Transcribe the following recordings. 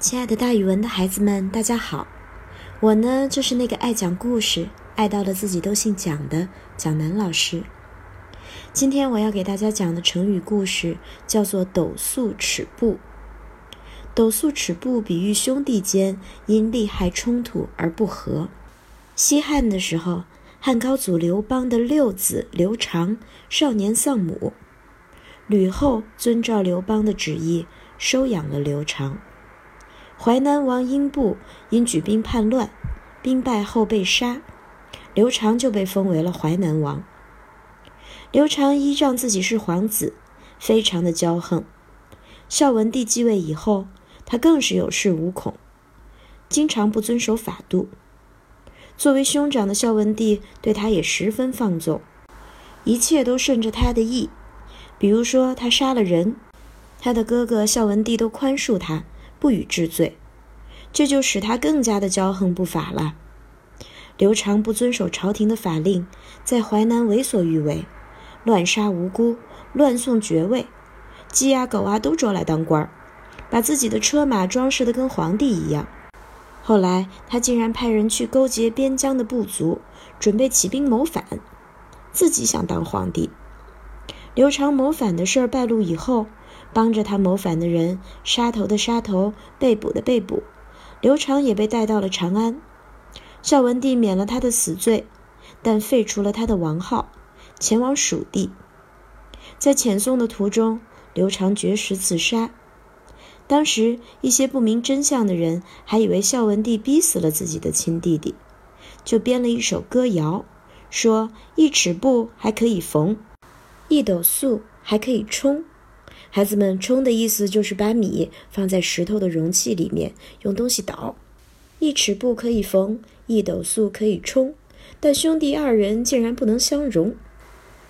亲爱的，大语文的孩子们，大家好！我呢，就是那个爱讲故事、爱到了自己都姓蒋的蒋楠老师。今天我要给大家讲的成语故事叫做“斗粟尺布”。斗粟尺布比喻兄弟间因利害冲突而不和。西汉的时候，汉高祖刘邦的六子刘长少年丧母，吕后遵照刘邦的旨意收养了刘长。淮南王英布因举兵叛乱，兵败后被杀，刘长就被封为了淮南王。刘长依仗自己是皇子，非常的骄横。孝文帝继位以后，他更是有恃无恐，经常不遵守法度。作为兄长的孝文帝对他也十分放纵，一切都顺着他的意。比如说他杀了人，他的哥哥孝文帝都宽恕他。不予治罪，这就使他更加的骄横不法了。刘长不遵守朝廷的法令，在淮南为所欲为，乱杀无辜，乱送爵位，鸡啊狗啊都捉来当官儿，把自己的车马装饰得跟皇帝一样。后来他竟然派人去勾结边疆的部族，准备起兵谋反，自己想当皇帝。刘长谋反的事儿败露以后。帮着他谋反的人，杀头的杀头，被捕的被捕，刘长也被带到了长安。孝文帝免了他的死罪，但废除了他的王号，前往蜀地。在遣送的途中，刘长绝食自杀。当时一些不明真相的人还以为孝文帝逼死了自己的亲弟弟，就编了一首歌谣，说一尺布还可以缝，一斗粟还可以充。孩子们，冲的意思就是把米放在石头的容器里面，用东西捣。一尺布可以缝，一斗粟可以冲，但兄弟二人竟然不能相容。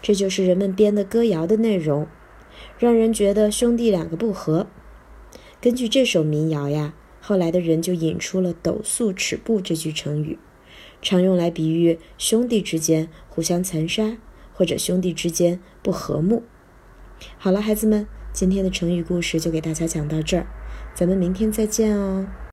这就是人们编的歌谣的内容，让人觉得兄弟两个不和。根据这首民谣呀，后来的人就引出了“斗粟尺布”这句成语，常用来比喻兄弟之间互相残杀，或者兄弟之间不和睦。好了，孩子们。今天的成语故事就给大家讲到这儿，咱们明天再见哦。